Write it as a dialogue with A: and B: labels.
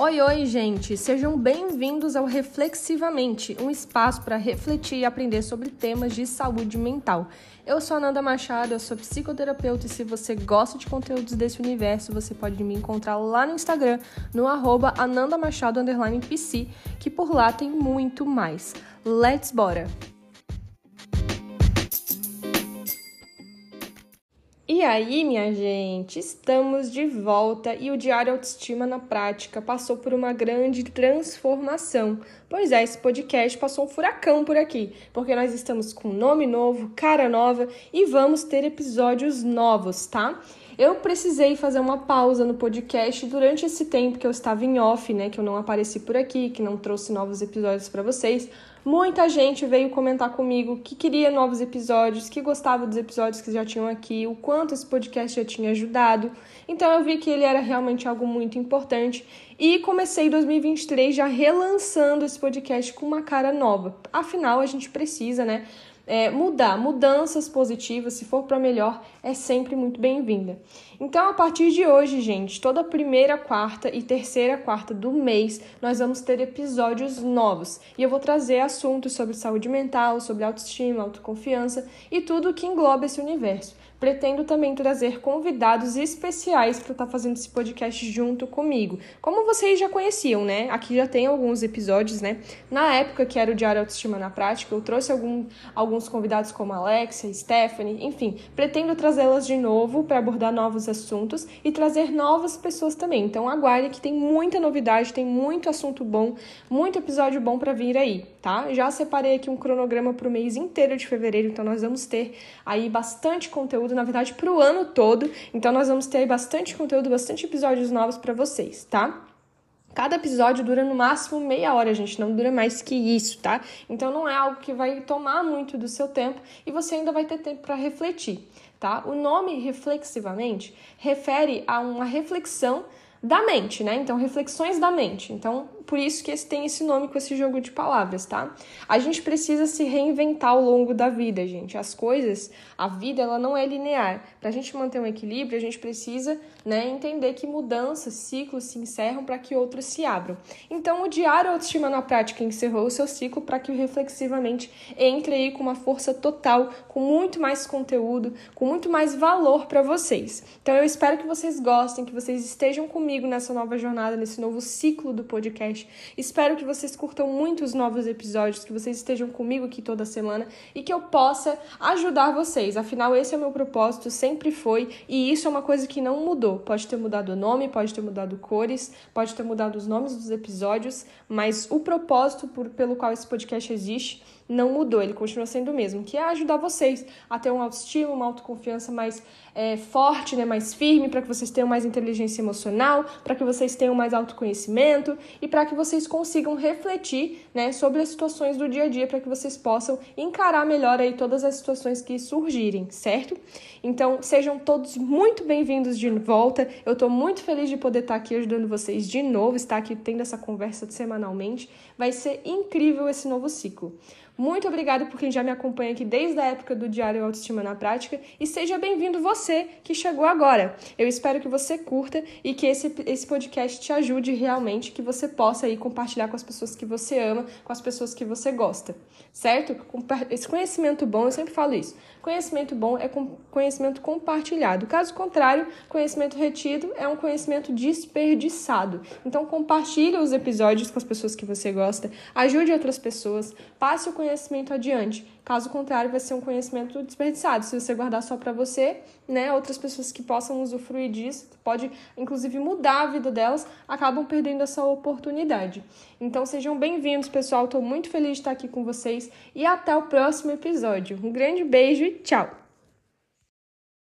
A: Oi, oi, gente! Sejam bem-vindos ao Reflexivamente, um espaço para refletir e aprender sobre temas de saúde mental. Eu sou a Nanda Machado, eu sou psicoterapeuta e se você gosta de conteúdos desse universo, você pode me encontrar lá no Instagram, no arroba anandamachado_pc, que por lá tem muito mais. Let's bora! E aí, minha gente, estamos de volta e o Diário Autoestima na Prática passou por uma grande transformação. Pois é, esse podcast passou um furacão por aqui, porque nós estamos com nome novo, cara nova e vamos ter episódios novos, tá? Eu precisei fazer uma pausa no podcast durante esse tempo que eu estava em off, né, que eu não apareci por aqui, que não trouxe novos episódios para vocês, Muita gente veio comentar comigo que queria novos episódios, que gostava dos episódios que já tinham aqui, o quanto esse podcast já tinha ajudado. Então eu vi que ele era realmente algo muito importante e comecei 2023 já relançando esse podcast com uma cara nova. Afinal, a gente precisa, né? é, mudar, mudanças positivas, se for para melhor, é sempre muito bem-vinda. Então, a partir de hoje, gente, toda primeira quarta e terceira quarta do mês, nós vamos ter episódios novos e eu vou trazer assuntos sobre saúde mental, sobre autoestima, autoconfiança e tudo que engloba esse universo. Pretendo também trazer convidados especiais para estar tá fazendo esse podcast junto comigo. Como vocês já conheciam, né? Aqui já tem alguns episódios, né? Na época que era o Diário Autoestima na Prática, eu trouxe algum, alguns convidados como Alexia, Stephanie, enfim. Pretendo trazê-las de novo para abordar novos assuntos e trazer novas pessoas também. Então aguarde que tem muita novidade, tem muito assunto bom, muito episódio bom para vir aí, tá? Já separei aqui um cronograma para o mês inteiro de fevereiro, então nós vamos ter aí bastante conteúdo conteúdo, na verdade, para o ano todo. Então, nós vamos ter bastante conteúdo, bastante episódios novos para vocês, tá? Cada episódio dura no máximo meia hora, gente, não dura mais que isso, tá? Então não é algo que vai tomar muito do seu tempo e você ainda vai ter tempo para refletir, tá? O nome reflexivamente refere a uma reflexão da mente, né? Então, reflexões da mente. Então, por isso que esse tem esse nome com esse jogo de palavras, tá? A gente precisa se reinventar ao longo da vida, gente. As coisas, a vida, ela não é linear. Para a gente manter um equilíbrio, a gente precisa, né, entender que mudanças, ciclos se encerram para que outros se abram. Então, o Diário Autoestima na Prática encerrou o seu ciclo para que Reflexivamente entre aí com uma força total, com muito mais conteúdo, com muito mais valor para vocês. Então, eu espero que vocês gostem, que vocês estejam comigo nessa nova jornada, nesse novo ciclo do podcast podcast. Espero que vocês curtam muito os novos episódios, que vocês estejam comigo aqui toda semana e que eu possa ajudar vocês. Afinal, esse é o meu propósito, sempre foi, e isso é uma coisa que não mudou. Pode ter mudado o nome, pode ter mudado cores, pode ter mudado os nomes dos episódios, mas o propósito por, pelo qual esse podcast existe não mudou, ele continua sendo o mesmo, que é ajudar vocês a ter uma autoestima, uma autoconfiança mais é, forte, né, mais firme, para que vocês tenham mais inteligência emocional, para que vocês tenham mais autoconhecimento e para que vocês consigam refletir né, sobre as situações do dia a dia, para que vocês possam encarar melhor aí todas as situações que surgirem, certo? Então, sejam todos muito bem-vindos de volta. Eu estou muito feliz de poder estar aqui ajudando vocês de novo, estar aqui tendo essa conversa semanalmente. Vai ser incrível esse novo ciclo. Muito obrigada por quem já me acompanha aqui desde a época do Diário Autoestima na Prática e seja bem-vindo você que chegou agora. Eu espero que você curta e que esse, esse podcast te ajude realmente, que você possa aí compartilhar com as pessoas que você ama, com as pessoas que você gosta, certo? Esse conhecimento bom, eu sempre falo isso, conhecimento bom é conhecimento compartilhado. Caso contrário, conhecimento retido é um conhecimento desperdiçado. Então compartilhe os episódios com as pessoas que você gosta, ajude outras pessoas, passe o conhecimento conhecimento adiante. Caso contrário, vai ser um conhecimento desperdiçado. Se você guardar só para você, né, outras pessoas que possam usufruir disso, pode inclusive mudar a vida delas, acabam perdendo essa oportunidade. Então sejam bem-vindos, pessoal. Estou muito feliz de estar aqui com vocês e até o próximo episódio. Um grande beijo e tchau!